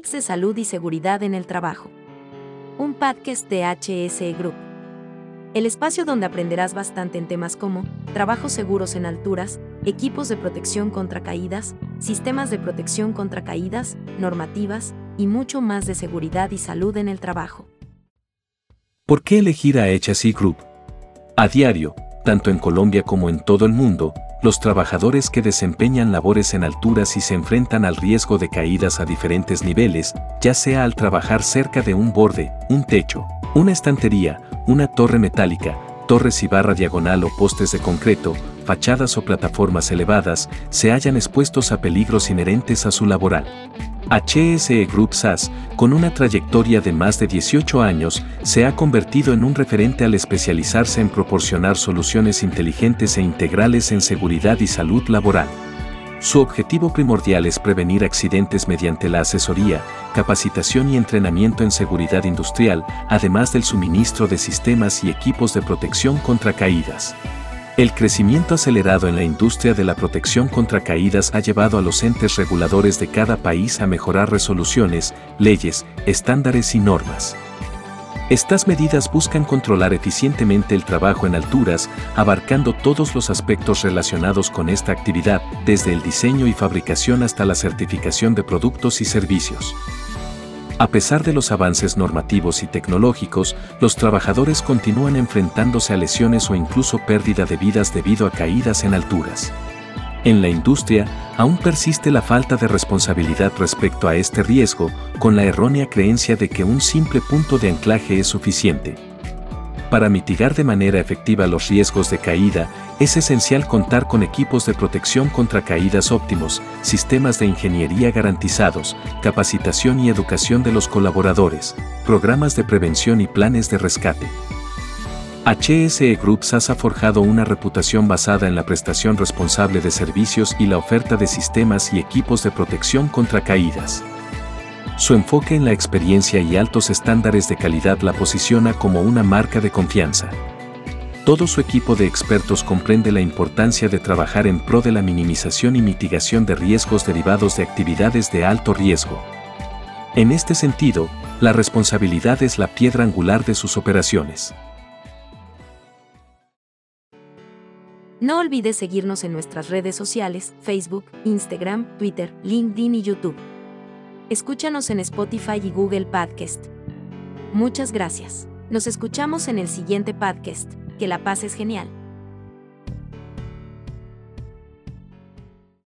De salud y seguridad en el trabajo. Un podcast de HSE Group. El espacio donde aprenderás bastante en temas como trabajos seguros en alturas, equipos de protección contra caídas, sistemas de protección contra caídas, normativas y mucho más de seguridad y salud en el trabajo. ¿Por qué elegir a HSE Group? A diario, tanto en Colombia como en todo el mundo, los trabajadores que desempeñan labores en alturas y se enfrentan al riesgo de caídas a diferentes niveles, ya sea al trabajar cerca de un borde, un techo, una estantería, una torre metálica, torres y barra diagonal o postes de concreto, fachadas o plataformas elevadas, se hallan expuestos a peligros inherentes a su laboral. HSE Group SAS, con una trayectoria de más de 18 años, se ha convertido en un referente al especializarse en proporcionar soluciones inteligentes e integrales en seguridad y salud laboral. Su objetivo primordial es prevenir accidentes mediante la asesoría, capacitación y entrenamiento en seguridad industrial, además del suministro de sistemas y equipos de protección contra caídas. El crecimiento acelerado en la industria de la protección contra caídas ha llevado a los entes reguladores de cada país a mejorar resoluciones, leyes, estándares y normas. Estas medidas buscan controlar eficientemente el trabajo en alturas, abarcando todos los aspectos relacionados con esta actividad, desde el diseño y fabricación hasta la certificación de productos y servicios. A pesar de los avances normativos y tecnológicos, los trabajadores continúan enfrentándose a lesiones o incluso pérdida de vidas debido a caídas en alturas. En la industria, aún persiste la falta de responsabilidad respecto a este riesgo, con la errónea creencia de que un simple punto de anclaje es suficiente. Para mitigar de manera efectiva los riesgos de caída, es esencial contar con equipos de protección contra caídas óptimos, sistemas de ingeniería garantizados, capacitación y educación de los colaboradores, programas de prevención y planes de rescate. HSE Group SAS ha forjado una reputación basada en la prestación responsable de servicios y la oferta de sistemas y equipos de protección contra caídas. Su enfoque en la experiencia y altos estándares de calidad la posiciona como una marca de confianza. Todo su equipo de expertos comprende la importancia de trabajar en pro de la minimización y mitigación de riesgos derivados de actividades de alto riesgo. En este sentido, la responsabilidad es la piedra angular de sus operaciones. No olvides seguirnos en nuestras redes sociales, Facebook, Instagram, Twitter, LinkedIn y YouTube. Escúchanos en Spotify y Google Podcast. Muchas gracias. Nos escuchamos en el siguiente podcast. Que la paz es genial.